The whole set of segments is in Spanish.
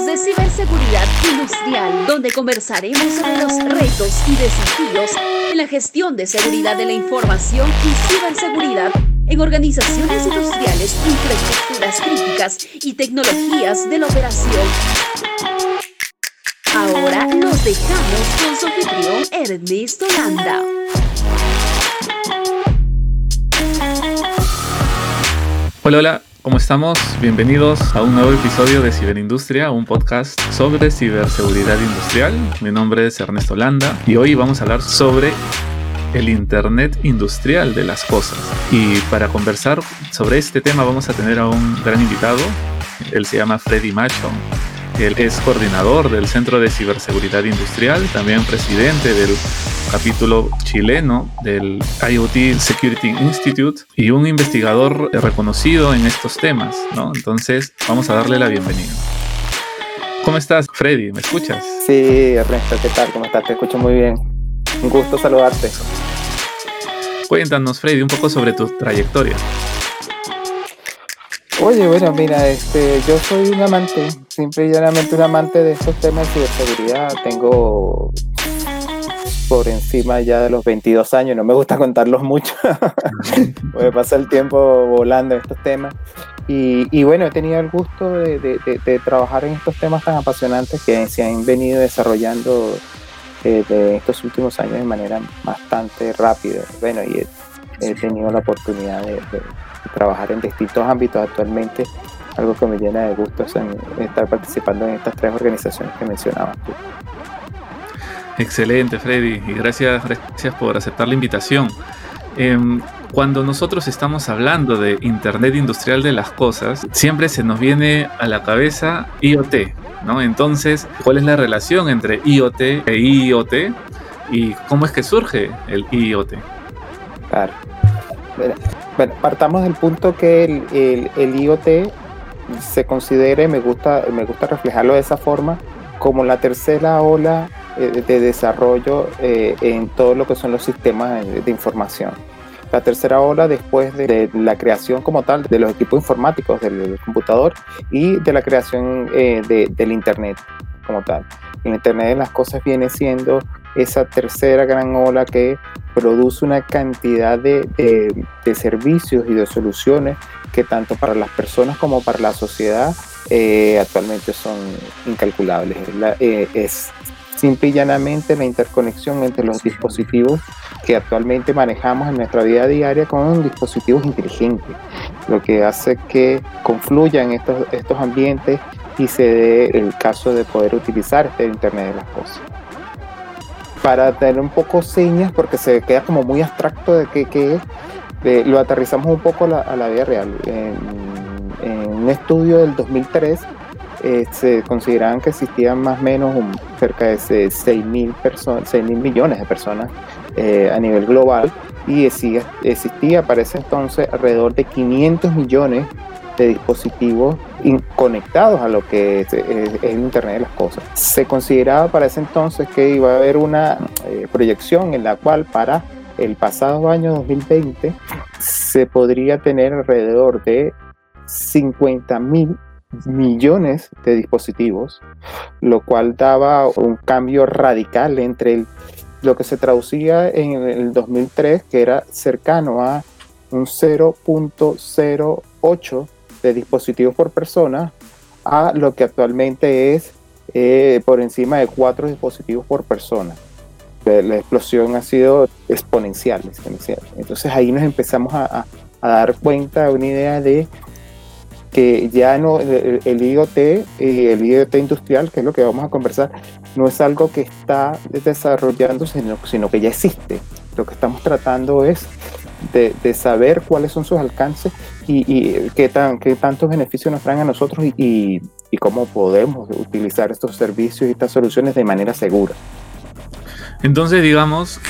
de ciberseguridad industrial, donde conversaremos sobre los retos y desafíos en la gestión de seguridad de la información y ciberseguridad en organizaciones industriales, infraestructuras críticas y tecnologías de la operación. Ahora nos dejamos con su anfitrión Ernesto Landa. Hola, hola, ¿cómo estamos? Bienvenidos a un nuevo episodio de Ciberindustria, un podcast sobre ciberseguridad industrial. Mi nombre es Ernesto Landa y hoy vamos a hablar sobre el Internet industrial de las cosas. Y para conversar sobre este tema vamos a tener a un gran invitado. Él se llama Freddy Macho. Él es coordinador del Centro de Ciberseguridad Industrial, también presidente del capítulo chileno del IoT Security Institute y un investigador reconocido en estos temas, ¿no? Entonces, vamos a darle la bienvenida. ¿Cómo estás, Freddy? ¿Me escuchas? Sí, Ernesto, ¿qué tal? ¿Cómo estás? Te escucho muy bien. Un gusto saludarte. Cuéntanos, Freddy, un poco sobre tu trayectoria. Oye, bueno, mira, este, yo soy un amante, simple y llanamente un amante de estos temas de ciberseguridad. Tengo por encima ya de los 22 años, no me gusta contarlos mucho, porque pasa el tiempo volando en estos temas. Y, y bueno, he tenido el gusto de, trabajar en estos temas tan apasionantes que se han venido desarrollando eh, de estos últimos años de manera bastante rápida. Bueno, y he tenido la oportunidad de, trabajar en distintos ámbitos actualmente, algo que me llena de gusto es estar participando en estas tres organizaciones que mencionabas tú. Excelente, Freddy, y gracias, gracias por aceptar la invitación. Em, cuando nosotros estamos hablando de Internet Industrial de las Cosas, siempre se nos viene a la cabeza IoT, ¿no? Entonces, ¿cuál es la relación entre IoT e IoT? ¿Y cómo es que surge el IoT? Claro. Bueno, partamos del punto que el, el, IoT se considere, me gusta, me gusta reflejarlo de esa forma, como la tercera ola eh, de desarrollo eh, en todo lo que son los sistemas de información. La tercera ola después de la creación como tal de los equipos informáticos del computador y de la creación eh, del Internet como tal. El Internet de las cosas viene siendo esa tercera gran ola que produce una cantidad de, de, servicios y de soluciones que tanto para las personas como para la sociedad actualmente son incalculables. es simple y llanamente la interconexión entre los dispositivos que actualmente manejamos en nuestra vida diaria con dispositivos inteligentes, lo que hace que confluyan estos, estos ambientes y se dé el caso de poder utilizar este Internet de las Cosas. Para tener un poco señas, porque se queda como muy abstracto de qué, es, lo aterrizamos un poco a la, vida real. En, un estudio del 2003 eh, se consideraban que existían más o menos cerca de 6 mil millones de personas eh, a nivel global y existía para ese entonces alrededor de 500 millones de dispositivos conectados a lo que es, el Internet de las Cosas. Se consideraba para ese entonces que iba a haber una eh, proyección en la cual para el pasado año 2020 se podría tener alrededor de 50 mil millones de dispositivos, lo cual daba un cambio radical entre lo que se traducía en el 2003, que era cercano a un 0.08 de dispositivos por persona, a lo que actualmente es eh, por encima de 4 dispositivos por persona. La explosión ha sido exponencial. Entonces ahí nos empezamos a, a dar cuenta de una idea de que ya no, el, IoT y el IoT industrial, que es lo que vamos a conversar, no es algo que está desarrollándose, sino, que ya existe. Lo que estamos tratando es de, saber cuáles son sus alcances y, qué, tan, qué tantos beneficios nos traen a nosotros y, y cómo podemos utilizar estos servicios y estas soluciones de manera segura. Entonces, digamos,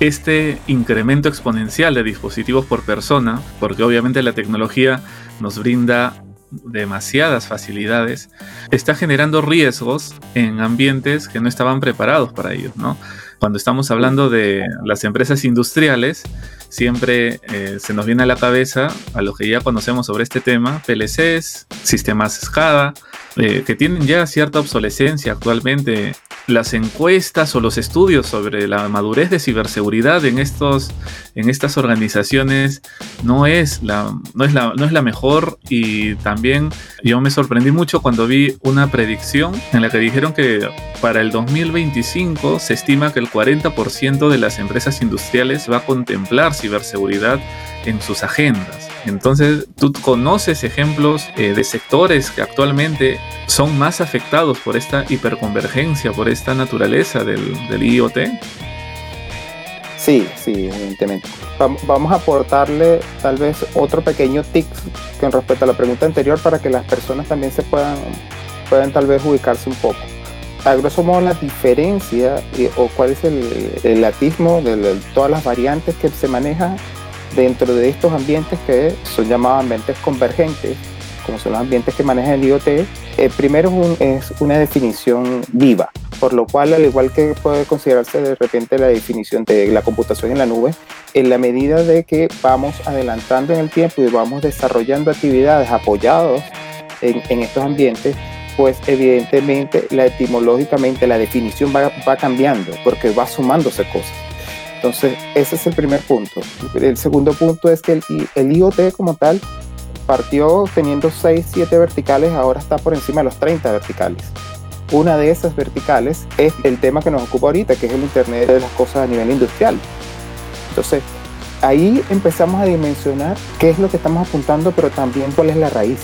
este incremento exponencial de dispositivos por persona, porque obviamente la tecnología nos brinda demasiadas facilidades, está generando riesgos en ambientes que no estaban preparados para ellos, ¿no? Cuando estamos hablando de las empresas industriales, siempre eh, se nos viene a la cabeza a lo que ya conocemos sobre este tema, PLCs, sistemas SCADA, eh, que tienen ya cierta obsolescencia actualmente. Las encuestas o los estudios sobre la madurez de ciberseguridad en, estos, en estas organizaciones no es, la, no, es la, no es la mejor y también yo me sorprendí mucho cuando vi una predicción en la que dijeron que para el 2025 se estima que el 40% de las empresas industriales va a contemplar ciberseguridad en sus agendas. Entonces, ¿tú conoces ejemplos eh, de sectores que actualmente son más afectados por esta hiperconvergencia, por esta naturaleza del, IoT? Sí, sí, evidentemente. Vamos a aportarle tal vez otro pequeño tip con respecto a la pregunta anterior para que las personas también se puedan, puedan tal vez ubicarse un poco. A grosso modo, la diferencia eh, o cuál es el, el atismo de todas las variantes que se manejan dentro de estos ambientes que son llamados ambientes convergentes, como son los ambientes que maneja el IoT, eh, primero es, una definición viva, por lo cual, al igual que puede considerarse de repente la definición de la computación en la nube, en la medida de que vamos adelantando en el tiempo y vamos desarrollando actividades apoyados en, estos ambientes, pues evidentemente la etimológicamente la definición va cambiando porque va sumándose cosas. Entonces, ese es el primer punto. El segundo punto es que el, IoT como tal partió teniendo 6, 7 verticales, ahora está por encima de los 30 verticales. Una de esas verticales es el tema que nos ocupa ahorita, que es el Internet de las cosas a nivel industrial. Entonces, ahí empezamos a dimensionar qué es lo que estamos apuntando, pero también cuál es la raíz.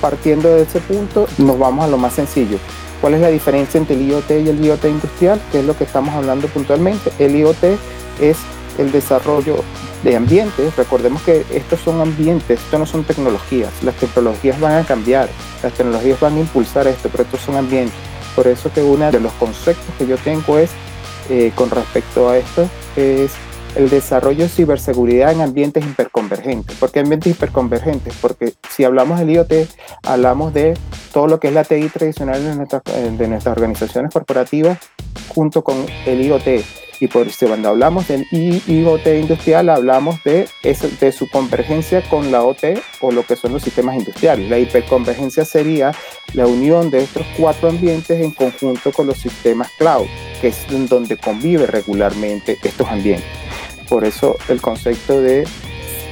Partiendo de ese punto, nos vamos a lo más sencillo. ¿Cuál es la diferencia entre el IoT y el IoT industrial? Que es lo que estamos hablando puntualmente. El IoT es el desarrollo de ambientes. Recordemos que estos son ambientes, estos no son tecnologías. Las tecnologías van a cambiar, las tecnologías van a impulsar esto, pero estos son ambientes. Por eso que uno de los conceptos que yo tengo es, eh, con respecto a esto, es el desarrollo de ciberseguridad en ambientes hiperconvergentes. ¿Por qué ambientes hiperconvergentes? Porque si hablamos del IoT, hablamos de todo lo que es la TI tradicional de nuestras, de nuestras organizaciones corporativas junto con el IoT. Y por eso cuando hablamos del IoT industrial, hablamos de, de su convergencia con la OT o lo que son los sistemas industriales. La hiperconvergencia sería la unión de estos cuatro ambientes en conjunto con los sistemas cloud, que es donde convive regularmente estos ambientes. Por eso el concepto de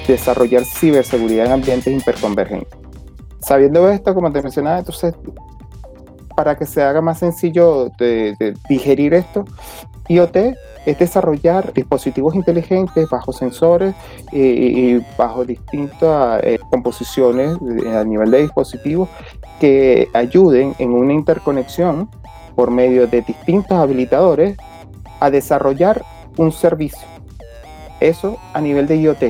desarrollar ciberseguridad en ambientes hiperconvergentes. Sabiendo esto, como te mencionaba, entonces, para que se haga más sencillo de, digerir esto, IoT es desarrollar dispositivos inteligentes bajo sensores y, bajo distintas eh, composiciones a nivel de dispositivos que ayuden en una interconexión por medio de distintos habilitadores a desarrollar un servicio eso a nivel de IoT.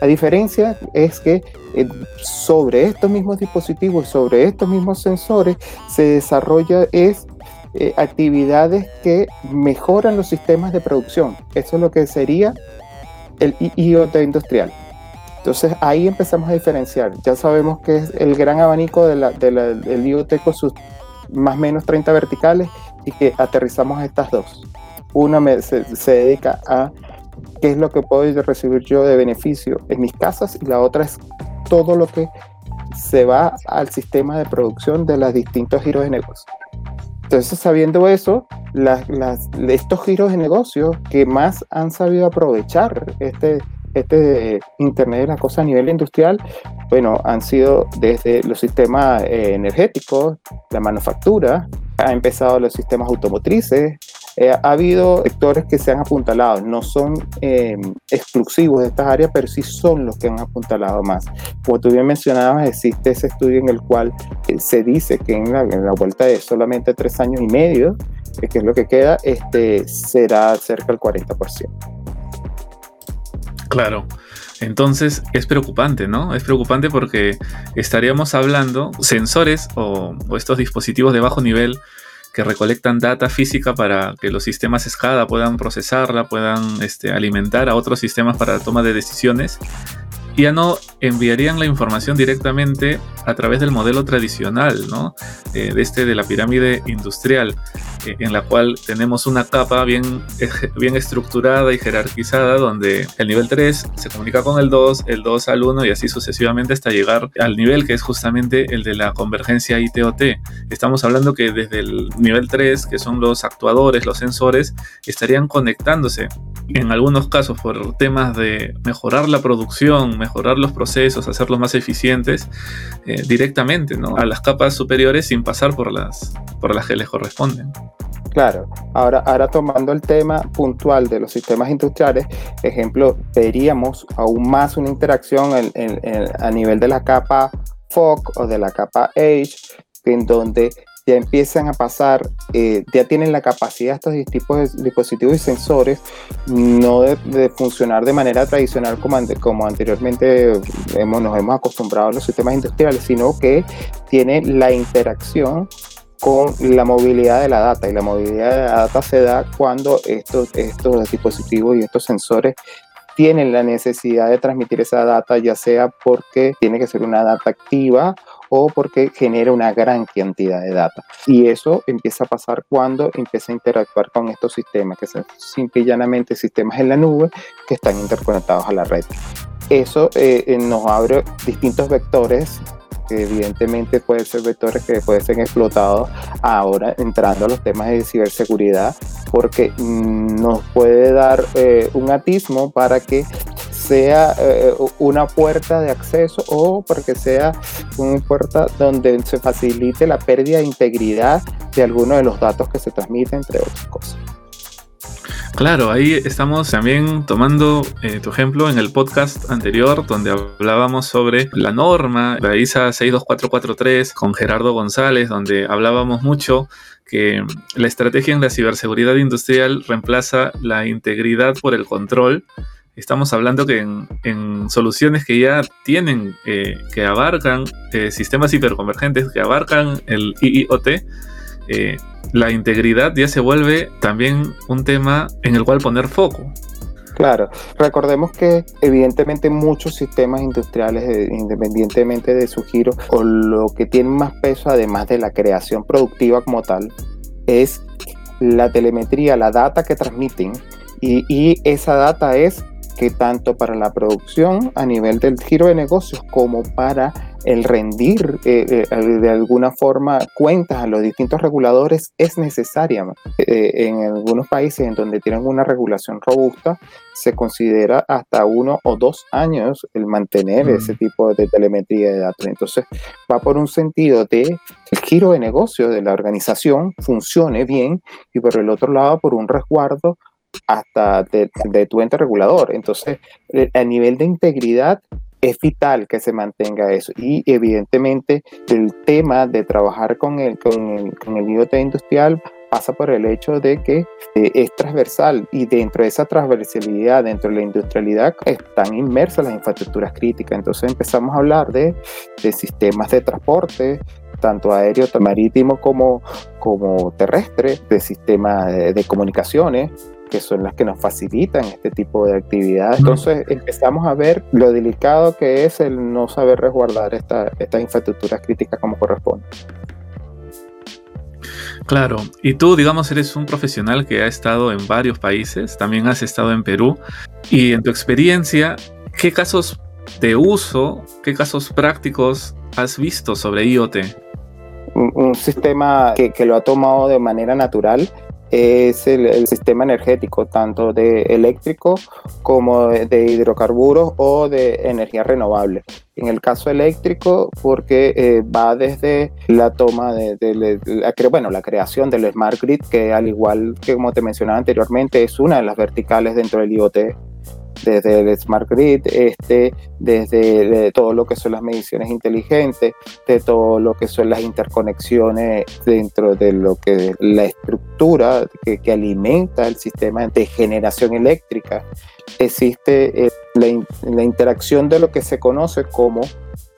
La diferencia es que eh, sobre estos mismos dispositivos, sobre estos mismos sensores, se desarrolla es eh, actividades que mejoran los sistemas de producción. Eso es lo que sería el IoT industrial. Entonces ahí empezamos a diferenciar. Ya sabemos que es el gran abanico de del IoT con sus más o menos 30 verticales y que aterrizamos estas dos. Una se, se dedica a qué es lo que puedo recibir yo de beneficio en mis casas y la otra es todo lo que se va al sistema de producción de los distintos giros de negocio. Entonces, sabiendo eso, las, estos giros de negocio que más han sabido aprovechar este, este Internet de las cosas a nivel industrial, bueno, han sido desde los sistemas eh, energéticos, la manufactura, ha empezado los sistemas automotrices, eh, ha habido sectores que se han apuntalado, no son eh, exclusivos de estas áreas, pero sí son los que han apuntalado más. Como tú bien mencionabas, existe ese estudio en el cual eh, se dice que en la, vuelta de solamente tres años y medio, que es lo que queda, este, será cerca del 40%. Claro. Entonces es preocupante, ¿no? Es preocupante porque estaríamos hablando sensores o, o estos dispositivos de bajo nivel que recolectan data física para que los sistemas SCADA puedan procesarla, puedan este, alimentar a otros sistemas para la toma de decisiones. Ya no enviarían la información directamente a través del modelo tradicional, ¿no? Eh, de este de la pirámide industrial. Eh, en la cual tenemos una capa bien, bien estructurada y jerarquizada donde el nivel 3 se comunica con el 2, el 2 al 1 y así sucesivamente hasta llegar al nivel que es justamente el de la convergencia ITOT. Estamos hablando que desde el nivel 3, que son los actuadores, los sensores, estarían conectándose en algunos casos por temas de mejorar la producción, mejorar los procesos, hacerlos más eficientes eh, directamente ¿no? a las capas superiores sin pasar por las, por las que les corresponden. Claro, ahora, ahora tomando el tema puntual de los sistemas industriales, ejemplo, veríamos aún más una interacción a nivel de la capa FOC o de la capa Edge, en donde ya empiezan a pasar, eh, ya tienen la capacidad estos tipos de dispositivos y sensores no de, funcionar de manera tradicional como, como anteriormente hemos, nos hemos acostumbrado a los sistemas industriales, sino que tienen la interacción con la movilidad de la data y la movilidad de la data se da cuando estos, estos dispositivos y estos sensores tienen la necesidad de transmitir esa data, ya sea porque tiene que ser una data activa o porque genera una gran cantidad de data. Y eso empieza a pasar cuando empieza a interactuar con estos sistemas, que son simple y llanamente sistemas en la nube que están interconectados a la red. Eso eh, eh, nos abre distintos vectores que evidentemente pueden ser vectores que pueden ser explotados ahora entrando a los temas de ciberseguridad porque mm, nos puede dar eh, un atismo para que sea eh, una puerta de acceso o porque sea una puerta donde se facilite la pérdida de integridad de algunos de los datos que se transmiten, entre otras cosas. Claro, ahí estamos también tomando eh, tu ejemplo en el podcast anterior donde hablábamos sobre la norma, la ISA 62443 con Gerardo González, donde hablábamos mucho que la estrategia en la ciberseguridad industrial reemplaza la integridad por el control. Estamos hablando que en, soluciones que ya tienen, eh, que abarcan eh, sistemas hiperconvergentes, que abarcan el IIoT, eh, la integridad ya se vuelve también un tema en el cual poner foco. Claro, recordemos que evidentemente muchos sistemas industriales, independientemente de su giro, o lo que tienen más peso, además de la creación productiva como tal, es la telemetría, la data que transmiten. y esa data es que tanto para la producción a nivel del giro de negocios como para el rendir eh, eh, de alguna forma cuentas a los distintos reguladores es necesaria. Eh, en algunos países en donde tienen una regulación robusta, se considera hasta uno o dos años el mantener mm. ese tipo de telemetría de datos. Entonces, va por un sentido de el giro de negocio de la organización funcione bien y por el otro lado por un resguardo hasta de, tu ente regulador. Entonces, a nivel de integridad, es vital que se mantenga eso. Y evidentemente el tema de trabajar con el, con el, con el IoT industrial pasa por el hecho de que eh, es transversal y dentro de esa transversalidad, dentro de la industrialidad, están inmersas las infraestructuras críticas. Entonces empezamos a hablar de, de sistemas de transporte, tanto aéreo, marítimo como, como terrestre, de sistemas de comunicaciones, que son las que nos facilitan este tipo de actividades. Entonces empezamos a ver lo delicado que es el no saber resguardar esta, estas infraestructuras críticas como corresponde. Claro, y tú, digamos, eres un profesional que ha estado en varios países, también has estado en Perú, y en tu experiencia, ¿qué casos de uso, qué casos prácticos has visto sobre IoT? Un, sistema que, que, lo ha tomado de manera natural es el, sistema energético, tanto de eléctrico como de, hidrocarburos o de energía renovable. En el caso eléctrico, porque eh, va desde la toma de, la, bueno, la creación del smart grid, que al igual que como te mencionaba anteriormente, es una de las verticales dentro del IoT desde el Smart Grid, este, desde todo lo que son las mediciones inteligentes, de todo lo que son las interconexiones dentro de lo que la estructura que, alimenta el sistema de generación eléctrica. Existe eh, la, interacción de lo que se conoce como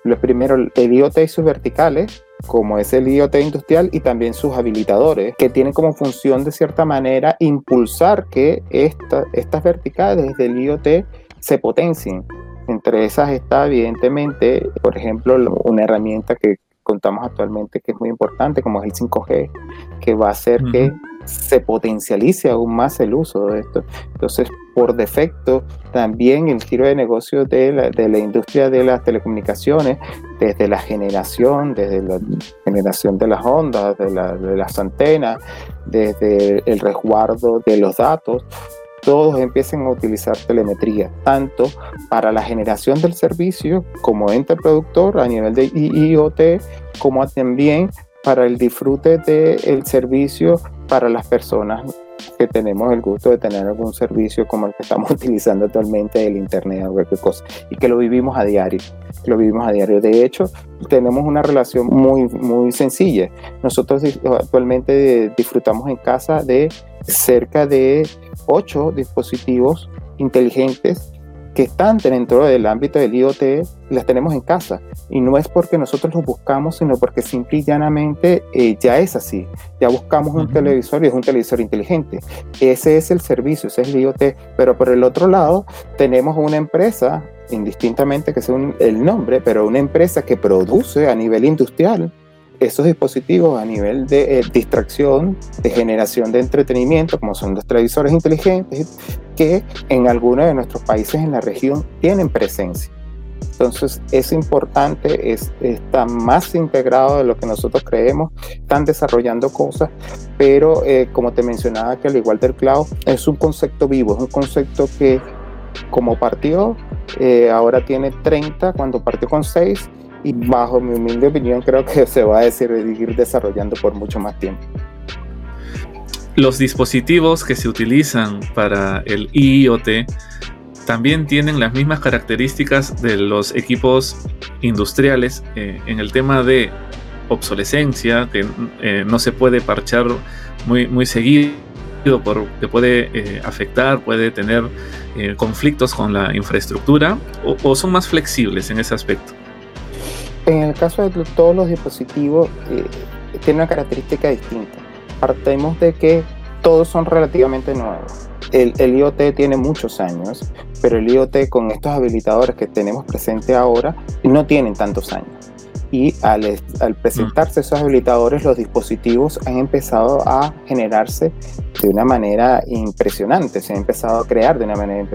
los primeros, el IoT y sus verticales, como es el IoT industrial y también sus habilitadores, que tienen como función de cierta manera impulsar que estas verticales del IoT se potencien. Entre esas está evidentemente, por ejemplo, una herramienta que contamos actualmente que es muy importante, como es el 5G, que va a hacer que se potencialice aún más el uso de esto. Entonces, por defecto, también el giro de negocio de la, de la industria de las telecomunicaciones, desde la generación, desde la generación de las ondas, de, las antenas, desde el resguardo de los datos, todos empiecen a utilizar telemetría, tanto para la generación del servicio como ente productor a nivel de IoT, como también para el disfrute del servicio para las personas que tenemos el gusto de tener algún servicio como el que estamos utilizando actualmente, el Internet o cualquier cosa, y que lo vivimos a diario, lo vivimos a diario. De hecho, tenemos una relación muy, muy sencilla. Nosotros actualmente disfrutamos en casa de cerca de ocho dispositivos inteligentes que están dentro del ámbito del IoT, las tenemos en casa. Y no es porque nosotros los buscamos, sino porque simple y llanamente eh, ya es así. Ya buscamos un televisor y es un televisor inteligente. Ese es el servicio, ese es el IoT. Pero por el otro lado, tenemos una empresa, indistintamente que sea el nombre, pero una empresa que produce a nivel industrial esos dispositivos a nivel de eh, distracción, de generación de entretenimiento, como son los televisores inteligentes, que en algunos de nuestros países en la región tienen presencia. Entonces es importante, es, está más integrado de lo que nosotros creemos, están desarrollando cosas, pero eh, como te mencionaba que al igual del cloud, es un concepto vivo, es un concepto que como partió, eh, ahora tiene 30, cuando partió con 6, y bajo mi humilde opinión creo que se va a seguir desarrollando por mucho más tiempo. Los dispositivos que se utilizan para el IoT también tienen las mismas características de los equipos industriales eh, en el tema de obsolescencia, que eh, no se puede parchar muy, muy seguido, porque puede eh, afectar, puede tener conflictos con la infraestructura, o son más flexibles en ese aspecto. En el caso de todos los dispositivos, eh, tiene una característica distinta. Partimos de que todos son relativamente nuevos. El, el, IoT tiene muchos años, pero el IoT con estos habilitadores que tenemos presente ahora no tienen tantos años y al, al, presentarse esos habilitadores los dispositivos han empezado a generarse de una manera impresionante, se han empezado a crear de una manera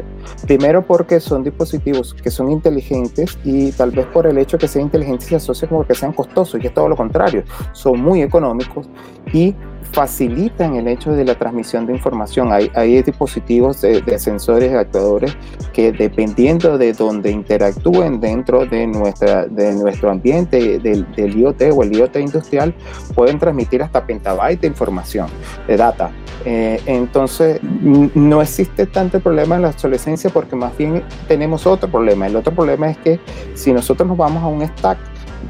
primero porque son dispositivos que son inteligentes y tal vez por el hecho que sean inteligentes se asocia con que sean costosos y es todo lo contrario, son muy económicos y facilitan el hecho de la transmisión de información. Hay, dispositivos de, sensores y actuadores que dependiendo de donde interactúen dentro de, nuestra, de nuestro ambiente del, del IoT o el IoT industrial, pueden transmitir hasta petabytes de información, de data. Eh, entonces, no existe tanto problema en la obsolescencia porque más bien tenemos otro problema. El otro problema es que si nosotros nos vamos a un stack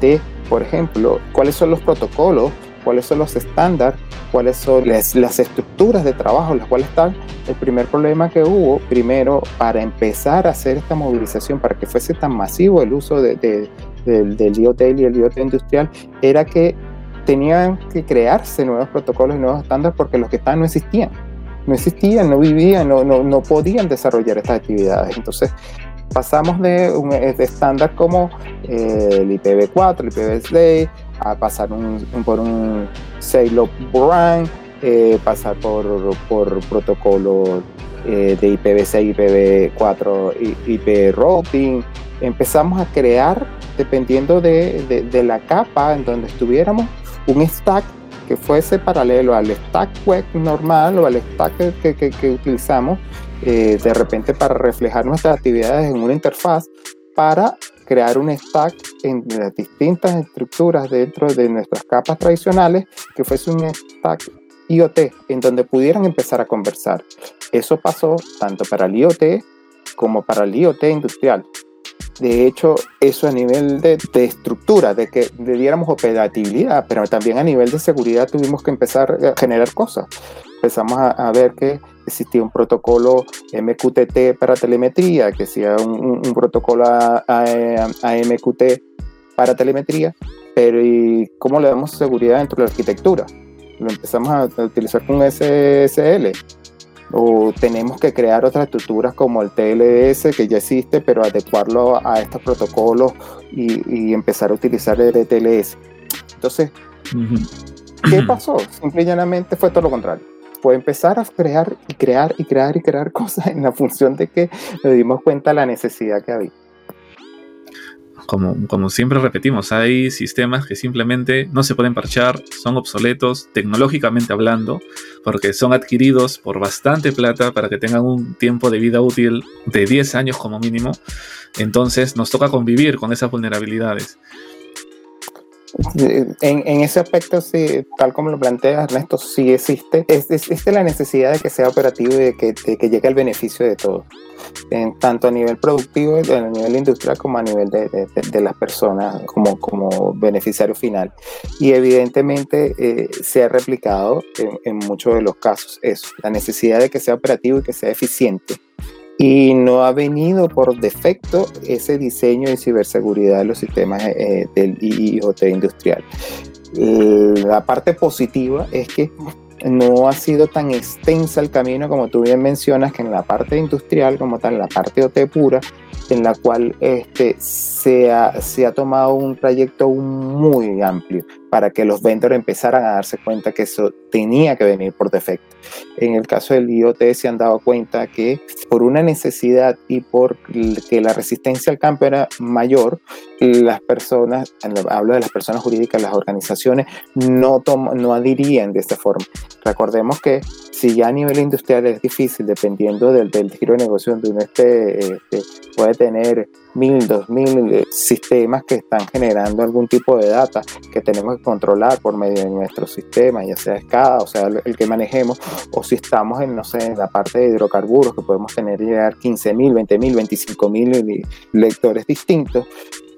de, por ejemplo, cuáles son los protocolos cuáles son los estándares, cuáles son las, estructuras de trabajo en las cuales están. El primer problema que hubo, primero, para empezar a hacer esta movilización, para que fuese tan masivo el uso de, del, del IoT y el IoT industrial, era que tenían que crearse nuevos protocolos y nuevos estándares porque los que estaban no existían. No existían, no vivían, no, no, no podían desarrollar estas actividades. Entonces, pasamos de un como eh, el IPv4, el IPv6, a pasar un, por un Sailor Brand, eh, pasar por, por protocolo eh, de IPv6, IPv4, IP routing. Empezamos a crear, dependiendo de, la capa en donde estuviéramos, un stack que fuese paralelo al stack web normal o al stack que utilizamos eh, de repente para reflejar nuestras actividades en una interfaz para crear un stack en las distintas estructuras dentro de nuestras capas tradicionales que fuese un stack IoT en donde pudieran empezar a conversar. Eso pasó tanto para el IoT como para el IoT industrial. De hecho, eso a nivel de, estructura, de que debiéramos operatividad, pero también a nivel de seguridad tuvimos que empezar a generar cosas. Empezamos a ver que existía un protocolo MQTT para telemetría, que sea un, protocolo AMQT para telemetría, pero ¿y cómo le damos seguridad dentro de la arquitectura? Lo empezamos a, utilizar con SSL o tenemos que crear otras estructuras como el TLS que ya existe, pero adecuarlo a estos protocolos y, empezar a utilizar el TLS. Entonces, ¿qué pasó? Simple y llanamente fue todo lo contrario fue empezar a crear y crear y crear y crear cosas en la función de que nos dimos cuenta de la necesidad que había como, siempre repetimos, hay sistemas que simplemente no se pueden parchar, son obsoletos tecnológicamente hablando, porque son adquiridos por bastante plata para que tengan un tiempo de vida útil de 10 años como mínimo. Entonces nos toca convivir con esas vulnerabilidades. En, ese aspecto, sí, tal como lo plantea Ernesto, sí existe. Existe la necesidad de que sea operativo y de que, de que llegue el beneficio de todos en, tanto a nivel productivo, a nivel industrial, como a nivel de, de, las personas como, como beneficiario final. Y evidentemente eh, se ha replicado en, en muchos de los casos eso, la necesidad de que sea operativo y que sea eficiente y no ha venido por defecto ese diseño de ciberseguridad de los sistemas eh, del IoT industrial. La parte positiva es que no ha sido tan extensa el camino como tú bien mencionas, que en la parte industrial, como tal, la parte OT pura, en la cual este, se, ha, se ha tomado un trayecto muy amplio para que los vendors empezaran a darse cuenta que eso tenía que venir por defecto. En el caso del IoT se han dado cuenta que por una necesidad y por que la resistencia al campo era mayor, las personas, hablo de las personas jurídicas, las organizaciones, no, no adhirían de esta forma. Recordemos que si ya a nivel industrial es difícil, dependiendo del, del giro de negocio donde uno esté, este, puede tener mil, dos mil eh, sistemas que están generando algún tipo de data que tenemos que controlar por medio de nuestro sistema, ya sea SCADA, o sea, el, que manejemos, o si estamos en, no sé, en la parte de hidrocarburos, que podemos tener llegar 15 mil, 20 mil, 25 mil lectores distintos,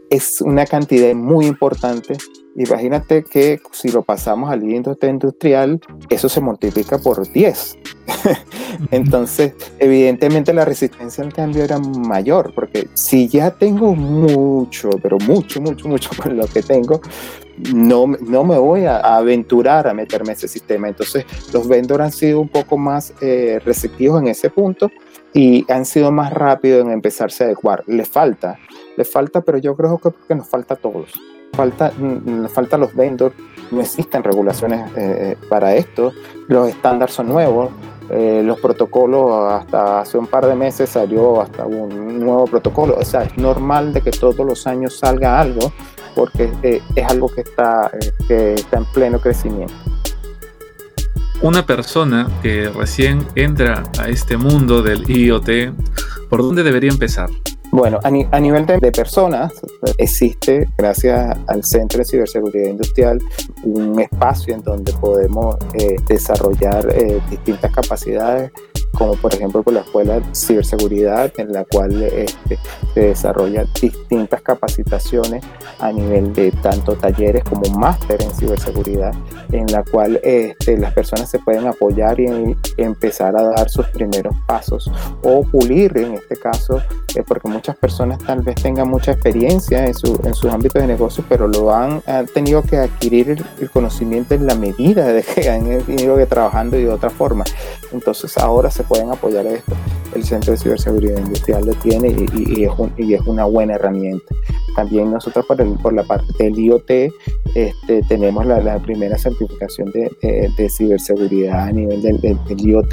es una cantidad muy importante Imagínate que si lo pasamos al industria industrial, eso se multiplica por 10. Entonces, evidentemente la resistencia al cambio era mayor, porque si ya tengo mucho, pero mucho, mucho, mucho con lo que tengo, no, no me voy a, aventurar a meterme en ese sistema. Entonces, los vendors han sido un poco más eh, receptivos en ese punto y han sido más rápidos en empezarse a adecuar. Les falta, les falta, pero yo creo que nos falta a todos falta, mm, falta los vendors, no existen regulaciones eh, para esto, los estándares son nuevos, eh, los protocolos hasta hace un par de meses salió hasta un nuevo protocolo, o sea, es normal de que todos los años salga algo porque eh, es algo que está, que está en pleno crecimiento. Una persona que recién entra a este mundo del IoT, ¿por dónde debería empezar? Bueno, a, nivel de, personas, existe, gracias al Centro de Ciberseguridad Industrial, un espacio en donde podemos eh, desarrollar eh, distintas capacidades como por ejemplo por la Escuela de Ciberseguridad, en la cual este, se desarrollan distintas capacitaciones a nivel de tanto talleres como máster en ciberseguridad, en la cual este, las personas se pueden apoyar y empezar a dar sus primeros pasos o pulir en este caso, eh, porque muchas personas tal vez tengan mucha experiencia en, su, en sus ámbitos de negocio, pero lo han, tenido que adquirir el, el, conocimiento en la medida de que han ido trabajando de otra forma. Entonces ahora se pueden apoyar esto. El Centro de Ciberseguridad Industrial lo tiene y, es, y es, una buena herramienta. También nosotros por, por la parte del IoT este, tenemos la, primera certificación de, de, ciberseguridad a nivel del, del, IoT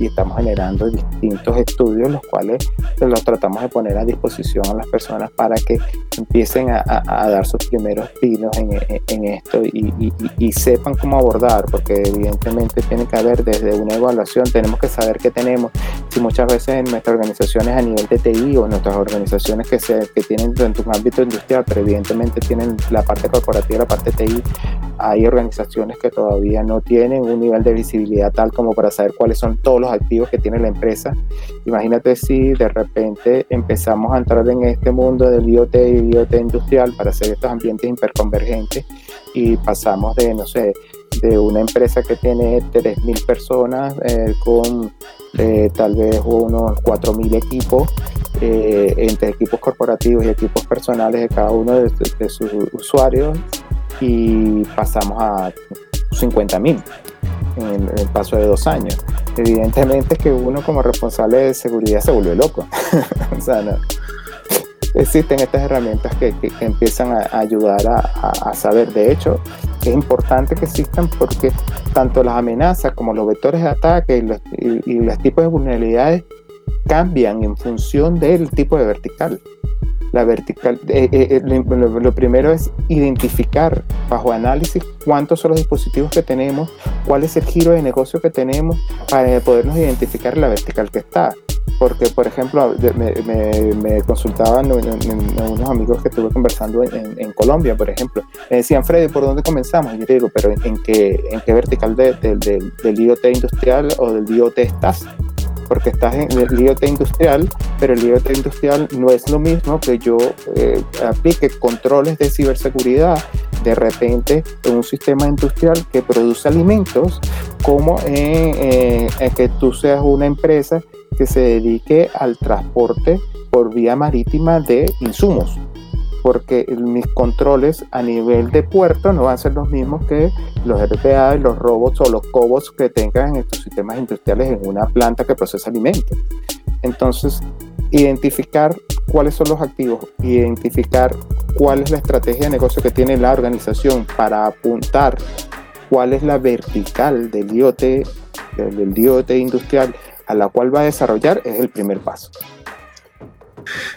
y estamos generando distintos estudios los cuales los tratamos de poner a disposición a las personas para que empiecen a, a, dar sus primeros pinos en, en, esto y, y, sepan cómo abordar, porque evidentemente tiene que haber desde una evaluación, tenemos que saber qué tenemos. Si muchas veces en nuestras organizaciones a nivel de TI o nuestras organizaciones que, se, que tienen en un ámbito industrial, pero evidentemente tienen la parte corporativa, la parte TI, hay organizaciones que todavía no tienen un nivel de visibilidad tal como para saber cuáles son todos los activos que tiene la empresa. Imagínate si de repente empezamos a entrar en este mundo del IoT y IoT industrial para hacer estos ambientes hiperconvergentes y pasamos de, no sé, de una empresa que tiene 3.000 personas eh, con eh, tal vez unos 4.000 equipos, eh, entre equipos corporativos y equipos personales de cada uno de, sus usuarios y pasamos a 50.000 en el, paso de dos años. Evidentemente que uno como responsable de seguridad se vuelve loco. o sea, existen estas herramientas que, empiezan a, ayudar a, saber. De hecho, es importante que existan porque tanto las amenazas como los vectores de ataque y los, y los tipos de vulnerabilidades cambian en función del tipo de vertical. La vertical, eh, eh, eh, lo, primero es identificar bajo análisis cuántos son los dispositivos que tenemos, cuál es el giro de negocio que tenemos para podernos identificar la vertical que está. Porque, por ejemplo, me, consultaban unos amigos que estuve conversando en, Colombia, por ejemplo. Me decían, Freddy, ¿por dónde comenzamos? Y yo digo, ¿pero en, qué, en qué vertical del IoT industrial o del IoT estás? porque estás en el IoT industrial, pero el IoT industrial no es lo mismo que yo eh, aplique controles de ciberseguridad de repente en un sistema industrial que produce alimentos, como en, que tú seas una empresa que se dedique al transporte por vía marítima de insumos porque mis controles a nivel de puerto no van a ser los mismos que los RPA, los robots o los cobots que tengan en estos sistemas industriales en una planta que procesa alimentos. Entonces, identificar cuáles son los activos, identificar cuál es la estrategia de negocio que tiene la organización para apuntar cuál es la vertical del IoT, del IoT industrial a la cual va a desarrollar es el primer paso.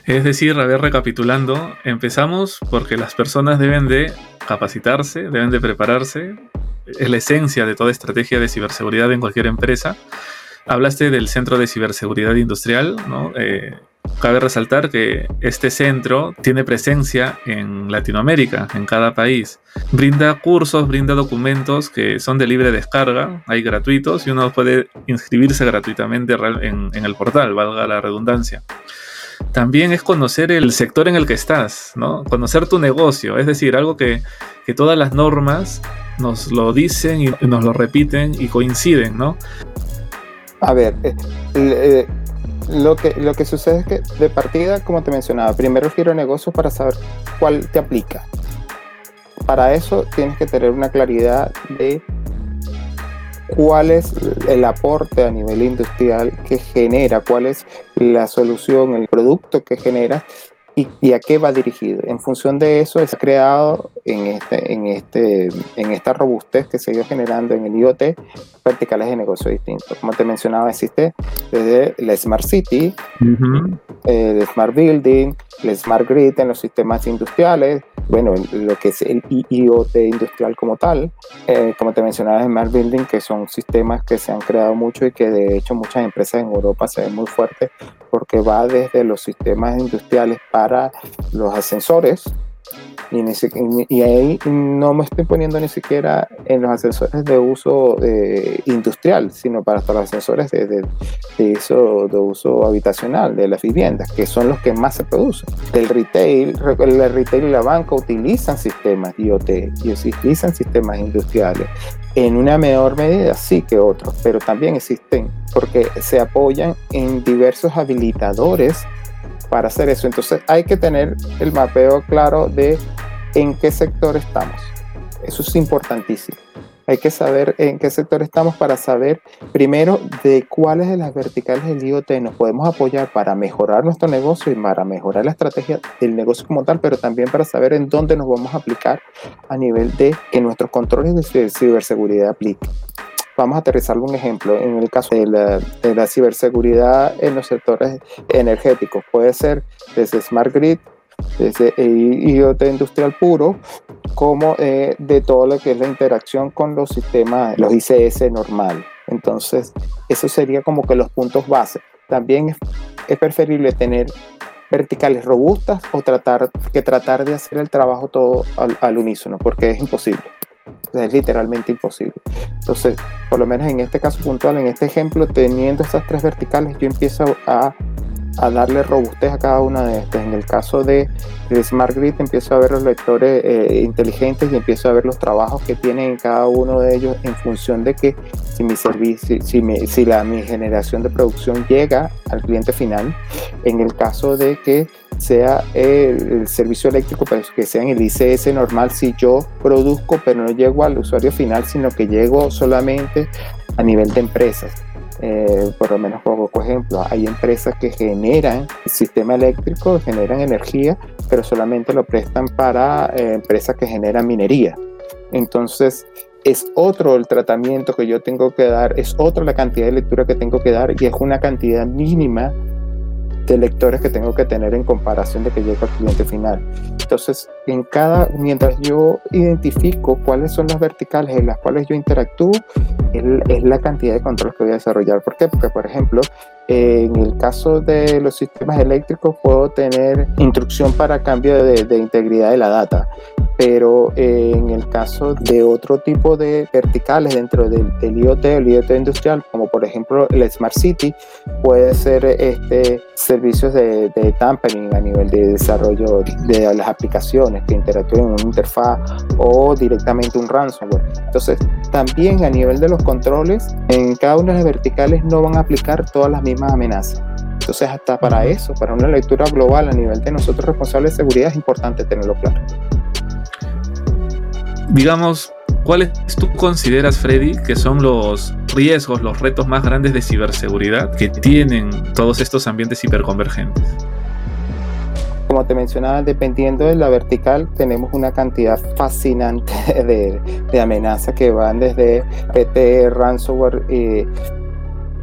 Es decir, a ver, recapitulando, empezamos porque las personas deben de capacitarse, deben de prepararse. Es la esencia de toda estrategia de ciberseguridad en cualquier empresa. Hablaste del Centro de Ciberseguridad Industrial, ¿no? Eh, cabe resaltar que este centro tiene presencia en Latinoamérica, en cada país. Brinda cursos, brinda documentos que son de libre descarga, hay gratuitos y uno puede inscribirse gratuitamente en, el portal, valga la redundancia también es conocer el sector en el que estás, ¿no? Conocer tu negocio, es decir, algo que, todas las normas nos lo dicen y nos lo repiten y coinciden, ¿no? A ver, eh, eh, lo, que, lo que sucede es que de partida, como te mencionaba, primero giro negocio para saber cuál te aplica. Para eso tienes que tener una claridad de cuál es el aporte a nivel industrial que genera, cuál es la solución, el producto que genera y, a qué va dirigido. En función de eso, es creado en, este, en, este, en esta robustez que se ha ido generando en el IoT verticales de negocio distintos. Como te mencionaba, existe desde la Smart City, el Smart Building, el Smart Grid en los sistemas industriales, bueno, lo que es el IoT industrial como tal, eh, como te mencionaba, Smart Building, que son sistemas que se han creado mucho y que de hecho muchas empresas en Europa se ven muy fuertes porque va desde los sistemas industriales para los ascensores, y, ahí no me estoy poniendo ni siquiera en los ascensores de uso eh, industrial, sino para todos los ascensores de, de, de, uso habitacional, de las viviendas, que son los que más se producen. Del retail, el retail y la banca utilizan sistemas IoT y utilizan sistemas industriales. En una menor medida sí que otros, pero también existen porque se apoyan en diversos habilitadores para hacer eso. Entonces hay que tener el mapeo claro de en qué sector estamos. Eso es importantísimo. Hay que saber en qué sector estamos para saber primero de cuáles de las verticales del IoT nos podemos apoyar para mejorar nuestro negocio y para mejorar la estrategia del negocio como tal, pero también para saber en dónde nos vamos a aplicar a nivel de que nuestros controles de ciberseguridad apliquen. Vamos a aterrizar un ejemplo. En el caso de la, ciberseguridad en los sectores energéticos, puede ser desde Smart Grid, desde IoT industrial puro, como eh, de todo lo que es la interacción con los sistemas, los ICS normal. Entonces, eso sería como que los puntos base. También es, preferible tener verticales robustas o tratar que tratar de hacer el trabajo todo al unísono, porque es imposible es literalmente imposible. Entonces, por lo menos en este caso puntual, en este ejemplo, teniendo estas tres verticales, yo empiezo a, a darle robustez a cada una de estas. En el caso de, Smart Grid, empiezo a ver los lectores eh, inteligentes y empiezo a ver los trabajos que tienen en cada uno de ellos en función de que si mi servicio, si, la, mi generación de producción llega al cliente final. En el caso de que sea el, servicio eléctrico, pero que sea en el ICS normal, si yo produzco, pero no llego al usuario final, sino que llego solamente a nivel de empresas. Eh, por lo menos como ejemplo, hay empresas que generan sistema eléctrico, generan energía, pero solamente lo prestan para eh, empresas que generan minería. Entonces, es otro el tratamiento que yo tengo que dar, es otra la cantidad de lectura que tengo que dar y es una cantidad mínima de lectores que tengo que tener en comparación de que llegue al cliente final. Entonces, en cada, mientras yo identifico cuáles son las verticales en las cuales yo interactúo, es la cantidad de controles que voy a desarrollar. ¿Por qué? Porque, por ejemplo, en el caso de los sistemas eléctricos puedo tener instrucción para cambio de, de integridad de la data, pero en el caso de otro tipo de verticales dentro del, IoT, el IoT industrial, como por ejemplo el Smart City, puede ser este, servicios de, de tampering a nivel de desarrollo de las aplicaciones que interactúen en una interfaz o directamente un ransomware. Entonces, también a nivel de los controles, en cada una de las verticales no van a aplicar todas las mismas amenazas. Entonces, hasta para eso, para una lectura global a nivel de nosotros responsables de seguridad, es importante tenerlo claro. Digamos, ¿cuáles tú consideras, Freddy, que son los riesgos, los retos más grandes de ciberseguridad que tienen todos estos ambientes hiperconvergentes? Como te mencionaba, dependiendo de la vertical, tenemos una cantidad fascinante de, amenazas que van desde PT, ransomware, eh,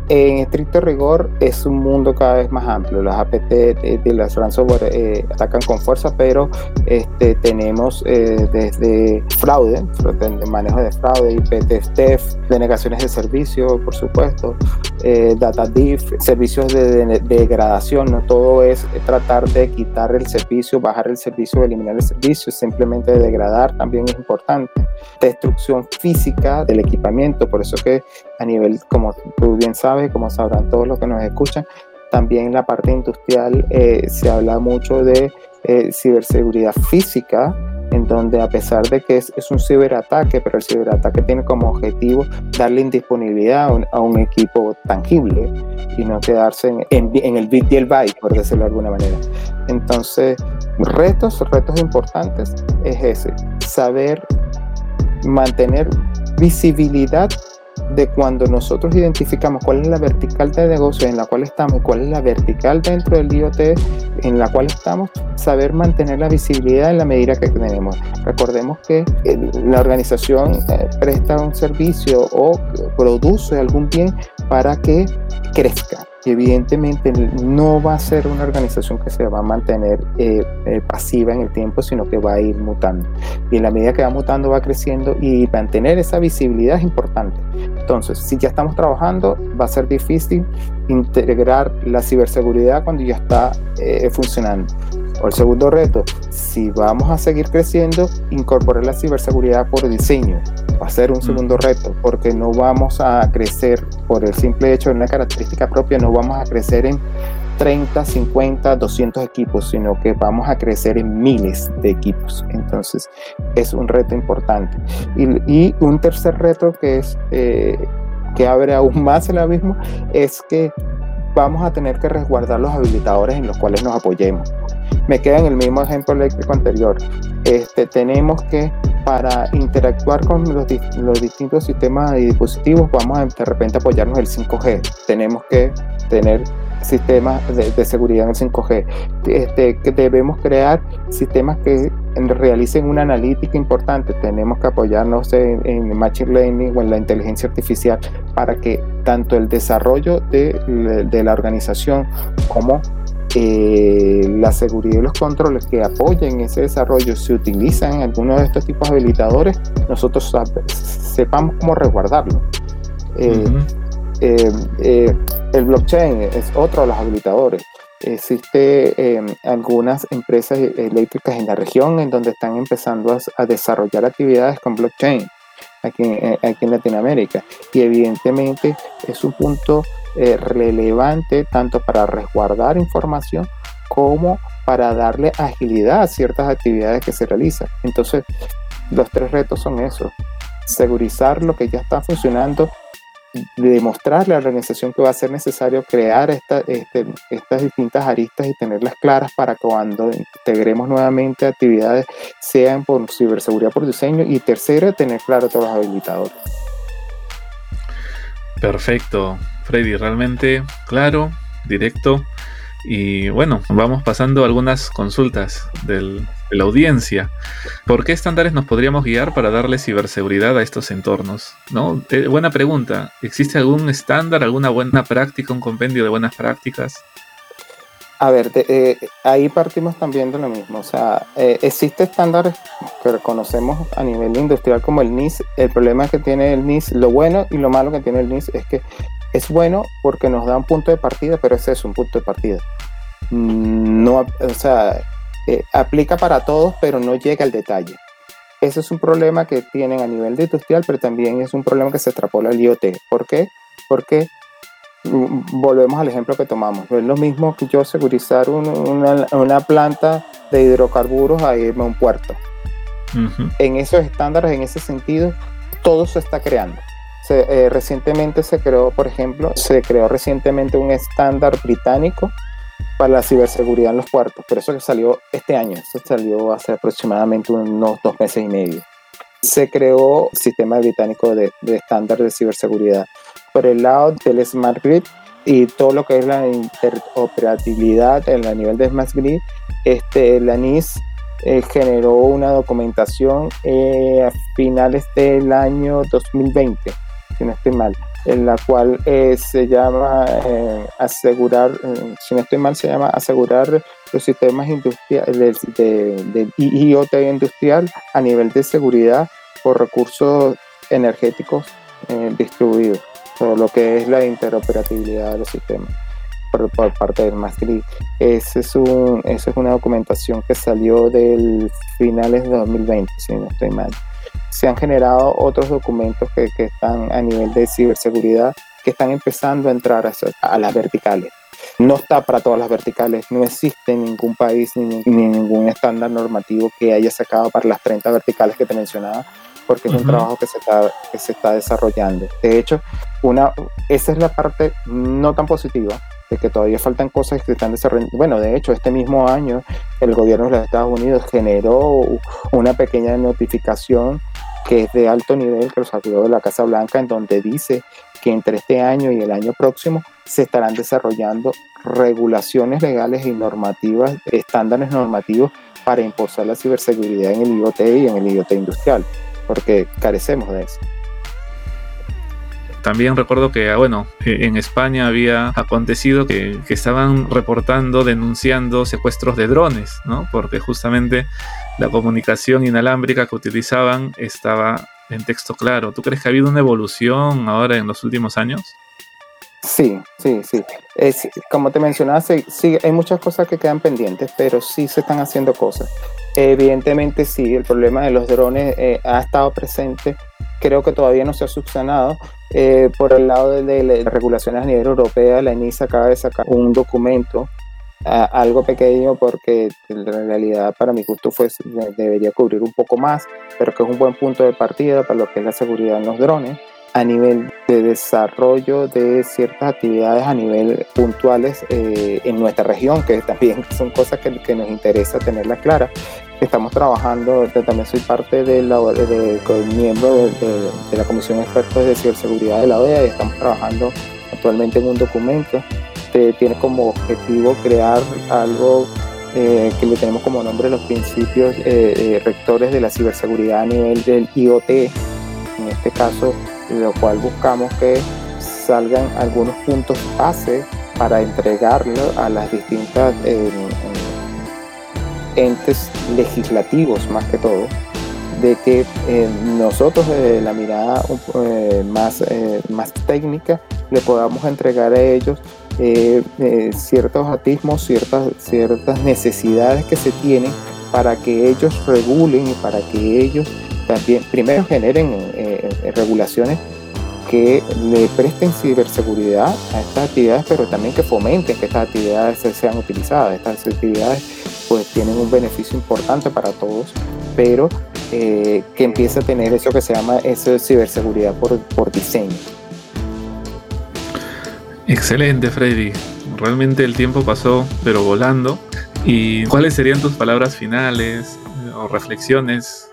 en estricto rigor es un mundo cada vez más amplio. Las APT de, las ransomware eh, atacan con fuerza, pero este, tenemos eh, desde fraude, de manejo de fraude, IPT STEF, denegaciones de servicio, por supuesto, eh, data diff, servicios de, degradación. No todo es tratar de quitar el servicio, bajar el servicio, eliminar el servicio, simplemente degradar también es importante. Destrucción física del equipamiento, por eso que a nivel, como tú bien sabes, como sabrán todos los que nos escuchan, también en la parte industrial eh, se habla mucho de eh, ciberseguridad física, en donde a pesar de que es, un ciberataque, pero el ciberataque tiene como objetivo darle indisponibilidad a un, equipo tangible y no quedarse en, en, el bit y el byte, por decirlo de alguna manera. Entonces, retos, retos importantes es ese, saber mantener visibilidad de cuando nosotros identificamos cuál es la vertical de negocio en la cual estamos y cuál es la vertical dentro del IoT en la cual estamos, saber mantener la visibilidad en la medida que tenemos. Recordemos que la organización eh, presta un servicio o produce algún bien para que crezca evidentemente no va a ser una organización que se va a mantener eh, eh, pasiva en el tiempo, sino que va a ir mutando. Y en la medida que va mutando, va creciendo y mantener esa visibilidad es importante. Entonces, si ya estamos trabajando, va a ser difícil integrar la ciberseguridad cuando ya está eh, funcionando. O el segundo reto, si vamos a seguir creciendo, incorporar la ciberseguridad por diseño. Va a ser un mm. segundo reto, porque no vamos a crecer por el simple hecho de una característica propia, no vamos a crecer en 30, 50, 200 equipos, sino que vamos a crecer en miles de equipos. Entonces, es un reto importante. Y, un tercer reto que es... Eh, que abre aún más el abismo es que vamos a tener que resguardar los habilitadores en los cuales nos apoyemos. Me queda en el mismo ejemplo eléctrico anterior. Este, tenemos que, para interactuar con los, los distintos sistemas y dispositivos, vamos a de repente apoyarnos el 5G. Tenemos que tener sistemas de, seguridad en el 5G. Este, que debemos crear sistemas que realicen una analítica importante. Tenemos que apoyarnos en, en, Machine Learning o en la inteligencia artificial para que tanto el desarrollo de, de la organización como eh, la seguridad y los controles que apoyen ese desarrollo se utilizan en alguno de estos tipos de habilitadores, nosotros sepamos cómo resguardarlo. Eh, eh, el blockchain es otro de los habilitadores. Existe algunas empresas eléctricas en la región en donde están empezando a, desarrollar actividades con blockchain aquí, aquí en Latinoamérica. Y evidentemente es un punto eh, relevante tanto para resguardar información como para darle agilidad a ciertas actividades que se realizan. Entonces, los tres retos son esos. Segurizar lo que ya está funcionando, demostrarle a la organización que va a ser necesario crear este, estas distintas aristas y tenerlas claras para cuando integremos nuevamente actividades sean por ciberseguridad por diseño y tercero, tener claro todos los habilitadores. Perfecto. Freddy, realmente claro, directo. Y bueno, vamos pasando algunas consultas de la audiencia. ¿Por qué estándares nos podríamos guiar para darle ciberseguridad a estos entornos? ¿No? Eh, buena pregunta. ¿Existe algún estándar, alguna buena práctica, un compendio de buenas prácticas? A ver, eh, ahí partimos también de lo mismo. O sea, eh, existe estándares que reconocemos a nivel industrial como el NIS. El problema que tiene el NIS, lo bueno y lo malo que tiene el NIS es que es bueno porque nos da un punto de partida, pero ese es un punto de partida. Mm, no, o sea, eh, aplica para todos, pero no llega al detalle. Ese es un problema que tienen a nivel de industrial, pero también es un problema que se extrapola al IoT. ¿Por qué? Porque mm, volvemos al ejemplo que tomamos. No es lo mismo que yo segurizar una, una, planta de hidrocarburos a irme a un puerto. En esos estándares, en ese sentido, todo se está creando. Eh, recientemente se creó, por ejemplo, se creó recientemente un estándar británico para la ciberseguridad en los puertos, pero eso que salió este año, eso salió hace aproximadamente unos dos meses y medio. Se creó un sistema británico de, de estándar de ciberseguridad. Por el lado del Smart Grid y todo lo que es la interoperabilidad en el nivel de Smart Grid, este, la NIS eh, generó una documentación eh, a finales del año 2020 si no estoy mal, en la cual eh, se llama eh, asegurar, eh, si no estoy mal, se llama asegurar los sistemas industriales del, IoT industrial a nivel de seguridad por recursos energéticos distribuidos, todo lo que es la interoperabilidad de los sistemas por, parte del MASGRID. Ese es un, esa es una documentación que salió del finales de 2020, si no estoy mal se han generado otros documentos que, que están a nivel de ciberseguridad que están empezando a entrar a, las verticales. No está para todas las verticales, no existe ningún país ni, ningún estándar normativo que haya sacado para las 30 verticales que te mencionaba, porque es un trabajo que se, está, que se está desarrollando. De hecho, una, esa es la parte no tan positiva, de que todavía faltan cosas que se están desarrollando. Bueno, de hecho, este mismo año el gobierno de los Estados Unidos generó una pequeña notificación que es de alto nivel, que lo salió de la Casa Blanca, en donde dice que entre este año y el año próximo se estarán desarrollando regulaciones legales y normativas, estándares normativos para impulsar la ciberseguridad en el IoT y en el IoT industrial, porque carecemos de eso. También recuerdo que, ah, bueno, e, en España había acontecido que, estaban reportando, denunciando secuestros de drones, ¿no? Porque justamente la comunicación inalámbrica que utilizaban estaba en texto claro. ¿Tú crees que ha habido una evolución ahora en los últimos años? Sí, sí, sí. como te mencionaba, sí, hay muchas cosas que quedan pendientes, pero sí se están haciendo cosas. Evidentemente sí, el problema de los drones eh, ha estado presente creo que todavía no se ha subsanado. Eh, por el lado de, las regulaciones a nivel europeo, la ENISA acaba de sacar un documento, algo pequeño porque en realidad para mi gusto fue, debería cubrir un poco más, pero que es un buen punto de partida para lo que es la seguridad en los drones a nivel de desarrollo de ciertas actividades a nivel puntuales eh, en nuestra región, que también son cosas que, que nos interesa tenerlas claras. Estamos trabajando, también soy parte de de, de, de, la Comisión de Expertos de Ciberseguridad de la OEA y estamos trabajando actualmente en un documento que tiene como objetivo crear algo eh, que le tenemos como nombre los principios eh, rectores de la ciberseguridad a nivel del IoT, en este caso lo cual buscamos que salgan algunos puntos base para entregarlo a las distintas eh, entes legislativos más que todo de que eh, nosotros de la mirada eh, más, más técnica le podamos entregar a ellos ciertos atismos, ciertas, ciertas necesidades que se tienen para que ellos regulen y para que ellos también primero generen eh, eh, regulaciones que le presten ciberseguridad a estas actividades, pero también que fomenten que estas actividades sean utilizadas. Estas actividades pues tienen un beneficio importante para todos, pero eh, que empiece a tener eso que se llama eso ciberseguridad por, por diseño. Excelente, Freddy. Realmente el tiempo pasó, pero volando. ¿Y cuáles serían tus palabras finales o reflexiones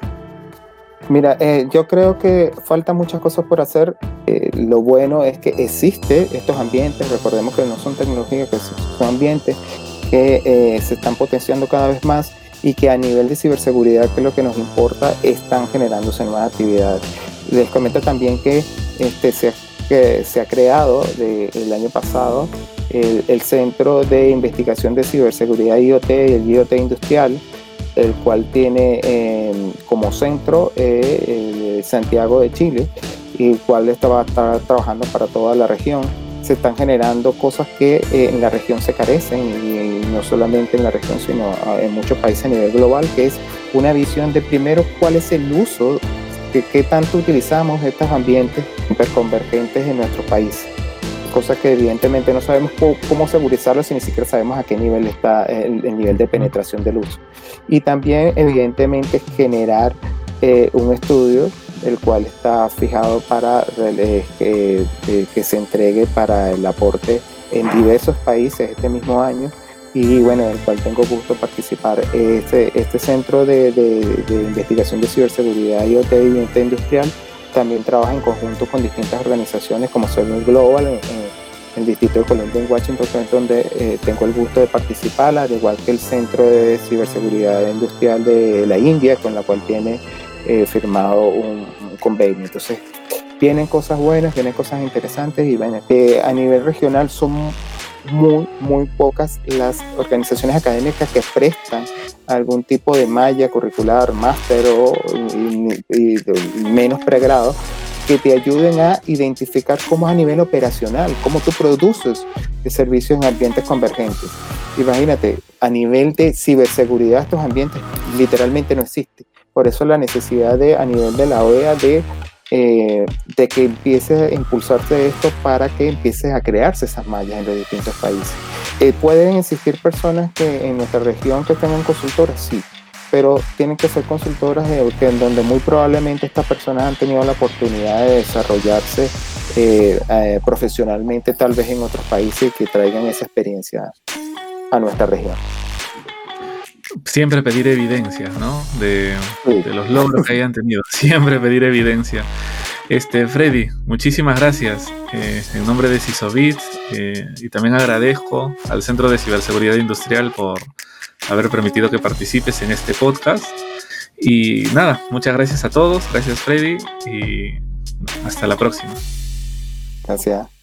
Mira, eh, yo creo que faltan muchas cosas por hacer. eh, lo bueno es que existe estos ambientes, recordemos que no son tecnologías, que son ambientes que eh, se están potenciando cada vez más y que a nivel de ciberseguridad, que es lo que nos importa, están generándose nuevas actividades. Les comento también que, este, se, que se ha creado de, el año pasado el, Centro de Investigación de Ciberseguridad IoT y el IoT Industrial, el cual tiene em, como centro eh, Santiago de Chile, y el cual está, estar trabajando para toda la región. Se están generando cosas que eh, en la región se carecen y, no solamente en la región sino ah, en muchos países a nivel global, que es una visión de primero cuál es el uso, qué tanto utilizamos estos ambientes hiperconvergentes en nuestro país. Cosa que evidentemente no sabemos cómo, segurizarlo si ni siquiera sabemos a qué nivel está el, nivel de penetración del uso. Y también evidentemente generar eh, un estudio el cual está fijado para eh, que, se entregue para el aporte en diversos países este mismo año y bueno, el cual tengo gusto participar. Este, este centro de, investigación de ciberseguridad IoT y industrial también trabaja en conjunto con distintas organizaciones como Solving Global en, el Distrito de Columbia en Washington, donde eh, tengo el gusto de participar, al igual que el Centro de Ciberseguridad Industrial de la India, con la cual tiene eh, firmado un, convenio. Entonces, vienen cosas buenas, vienen cosas interesantes y bueno, a nivel regional son muy, muy pocas las organizaciones académicas que prestan algún tipo de malla curricular, máster o y, menos pregrado que te ayuden a identificar cómo a nivel operacional, cómo tú produces servicios en ambientes convergentes. Imagínate, a nivel de ciberseguridad estos ambientes literalmente no existen. Por eso la necesidad de, a nivel de la OEA de, eh, de que empiece a impulsarse esto para que empiece a crearse esas mallas en los distintos países. Eh, ¿Pueden existir personas que en nuestra región que tengan consultoras? Sí, pero tienen que ser consultoras de, en donde muy probablemente estas personas han tenido la oportunidad de desarrollarse eh, profesionalmente tal vez en otros países que traigan esa experiencia a nuestra región siempre pedir evidencia, ¿no? De, los logros que hayan tenido. Siempre pedir evidencia. Este, Freddy, muchísimas gracias eh, en nombre de Cisobit eh, y también agradezco al Centro de Ciberseguridad Industrial por haber permitido que participes en este podcast. Y nada, muchas gracias a todos, gracias Freddy y hasta la próxima. Gracias.